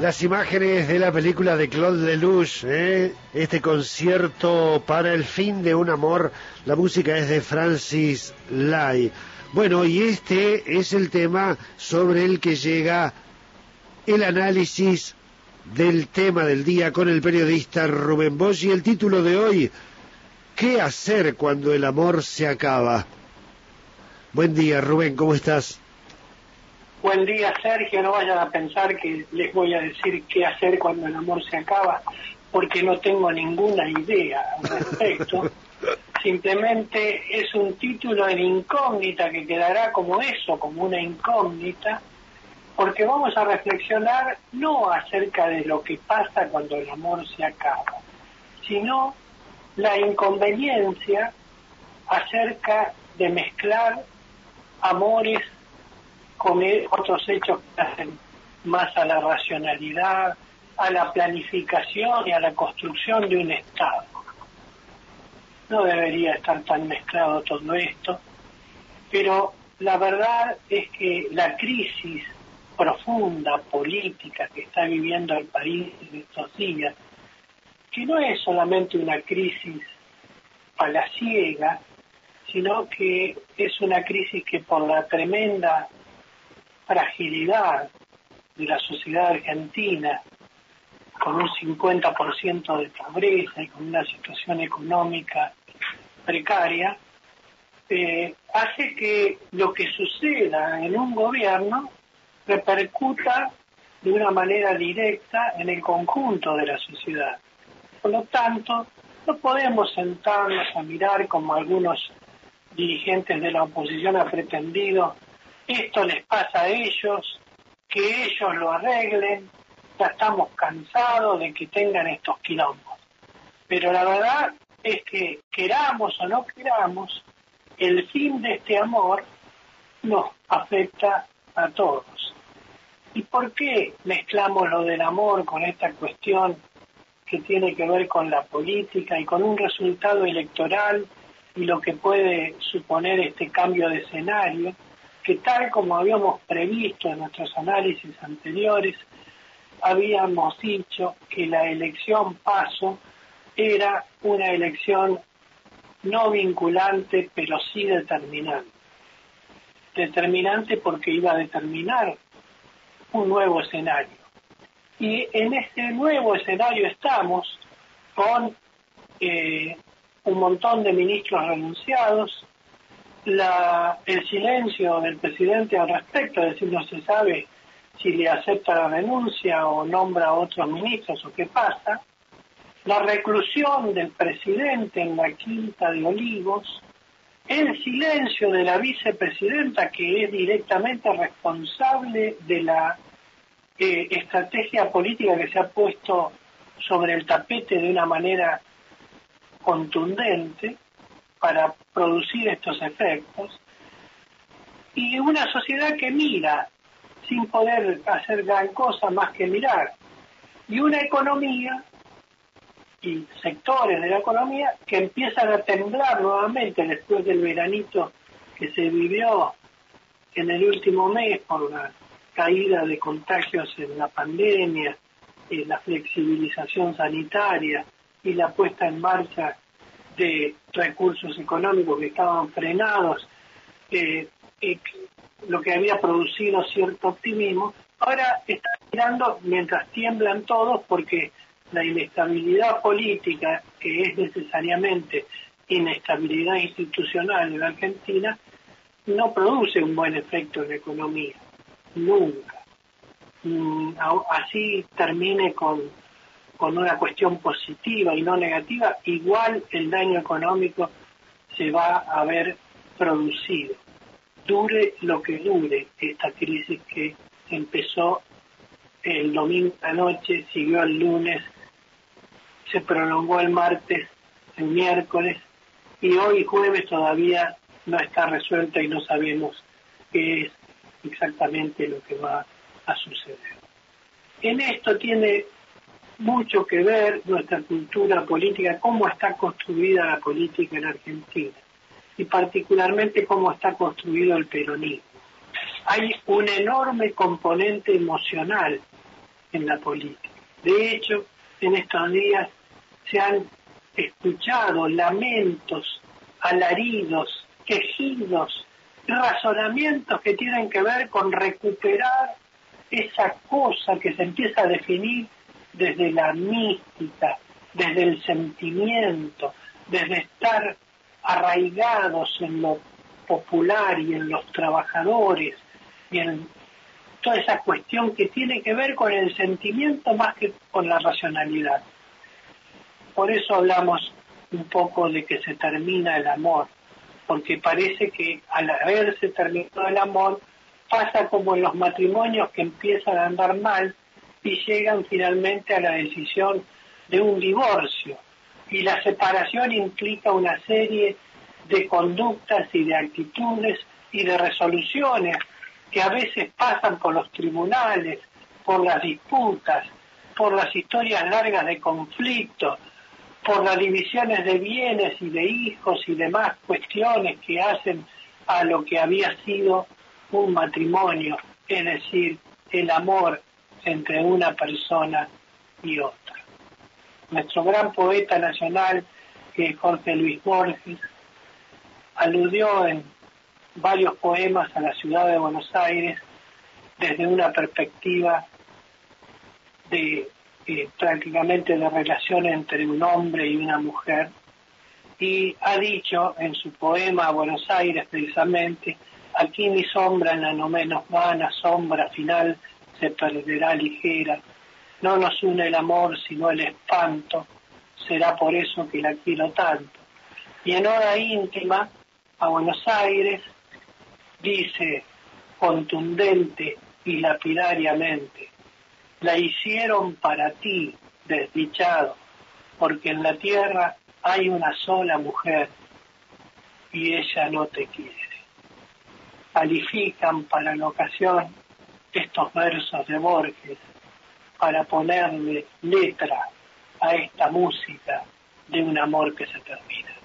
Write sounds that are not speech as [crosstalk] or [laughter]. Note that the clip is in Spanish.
Las imágenes de la película de Claude Lelouch, ¿eh? este concierto para el fin de un amor, la música es de Francis Lai. Bueno, y este es el tema sobre el que llega el análisis del tema del día con el periodista Rubén Bosch y el título de hoy, ¿qué hacer cuando el amor se acaba? Buen día, Rubén, ¿cómo estás? Buen día, Sergio. No vayan a pensar que les voy a decir qué hacer cuando el amor se acaba, porque no tengo ninguna idea al respecto. [laughs] Simplemente es un título en incógnita que quedará como eso, como una incógnita, porque vamos a reflexionar no acerca de lo que pasa cuando el amor se acaba, sino la inconveniencia acerca de mezclar amores con otros hechos que hacen más a la racionalidad, a la planificación y a la construcción de un Estado. No debería estar tan mezclado todo esto, pero la verdad es que la crisis profunda política que está viviendo el país en estos días, que no es solamente una crisis palaciega, sino que es una crisis que por la tremenda fragilidad de la sociedad argentina, con un 50% de pobreza y con una situación económica precaria, eh, hace que lo que suceda en un gobierno repercuta de una manera directa en el conjunto de la sociedad. Por lo tanto, no podemos sentarnos a mirar como algunos dirigentes de la oposición han pretendido esto les pasa a ellos, que ellos lo arreglen, ya estamos cansados de que tengan estos quilombos. Pero la verdad es que queramos o no queramos, el fin de este amor nos afecta a todos. ¿Y por qué mezclamos lo del amor con esta cuestión que tiene que ver con la política y con un resultado electoral y lo que puede suponer este cambio de escenario? Que tal como habíamos previsto en nuestros análisis anteriores, habíamos dicho que la elección paso era una elección no vinculante, pero sí determinante. Determinante porque iba a determinar un nuevo escenario. Y en este nuevo escenario estamos con eh, un montón de ministros renunciados, la, el silencio del presidente al respecto, es decir, no se sabe si le acepta la renuncia o nombra a otros ministros o qué pasa, la reclusión del presidente en la Quinta de Olivos, el silencio de la vicepresidenta que es directamente responsable de la eh, estrategia política que se ha puesto sobre el tapete de una manera contundente, para producir estos efectos. Y una sociedad que mira sin poder hacer gran cosa más que mirar. Y una economía y sectores de la economía que empiezan a temblar nuevamente después del veranito que se vivió en el último mes por la caída de contagios en la pandemia, la flexibilización sanitaria y la puesta en marcha de recursos económicos que estaban frenados, eh, lo que había producido cierto optimismo, ahora está mirando mientras tiemblan todos porque la inestabilidad política, que es necesariamente inestabilidad institucional en Argentina, no produce un buen efecto en la economía, nunca. Mm, así termine con con una cuestión positiva y no negativa, igual el daño económico se va a ver producido. Dure lo que dure esta crisis que empezó el domingo a la noche, siguió el lunes, se prolongó el martes, el miércoles y hoy jueves todavía no está resuelta y no sabemos qué es exactamente lo que va a suceder. En esto tiene mucho que ver nuestra cultura política, cómo está construida la política en Argentina y particularmente cómo está construido el peronismo. Hay un enorme componente emocional en la política. De hecho, en estos días se han escuchado lamentos, alaridos, quejidos, razonamientos que tienen que ver con recuperar esa cosa que se empieza a definir desde la mística, desde el sentimiento, desde estar arraigados en lo popular y en los trabajadores y en toda esa cuestión que tiene que ver con el sentimiento más que con la racionalidad. Por eso hablamos un poco de que se termina el amor, porque parece que al haberse terminado el amor pasa como en los matrimonios que empiezan a andar mal y llegan finalmente a la decisión de un divorcio. Y la separación implica una serie de conductas y de actitudes y de resoluciones que a veces pasan por los tribunales, por las disputas, por las historias largas de conflicto, por las divisiones de bienes y de hijos y demás cuestiones que hacen a lo que había sido un matrimonio, es decir, el amor entre una persona y otra. Nuestro gran poeta nacional, Jorge Luis Borges, aludió en varios poemas a la ciudad de Buenos Aires desde una perspectiva de eh, prácticamente de relación entre un hombre y una mujer y ha dicho en su poema Buenos Aires precisamente aquí mi sombra en la no menos vana sombra final se perderá ligera. No nos une el amor sino el espanto. Será por eso que la quiero tanto. Y en hora íntima a Buenos Aires, dice contundente y lapidariamente, la hicieron para ti, desdichado, porque en la tierra hay una sola mujer y ella no te quiere. Califican para la ocasión estos versos de Borges para ponerle letra a esta música de un amor que se termina.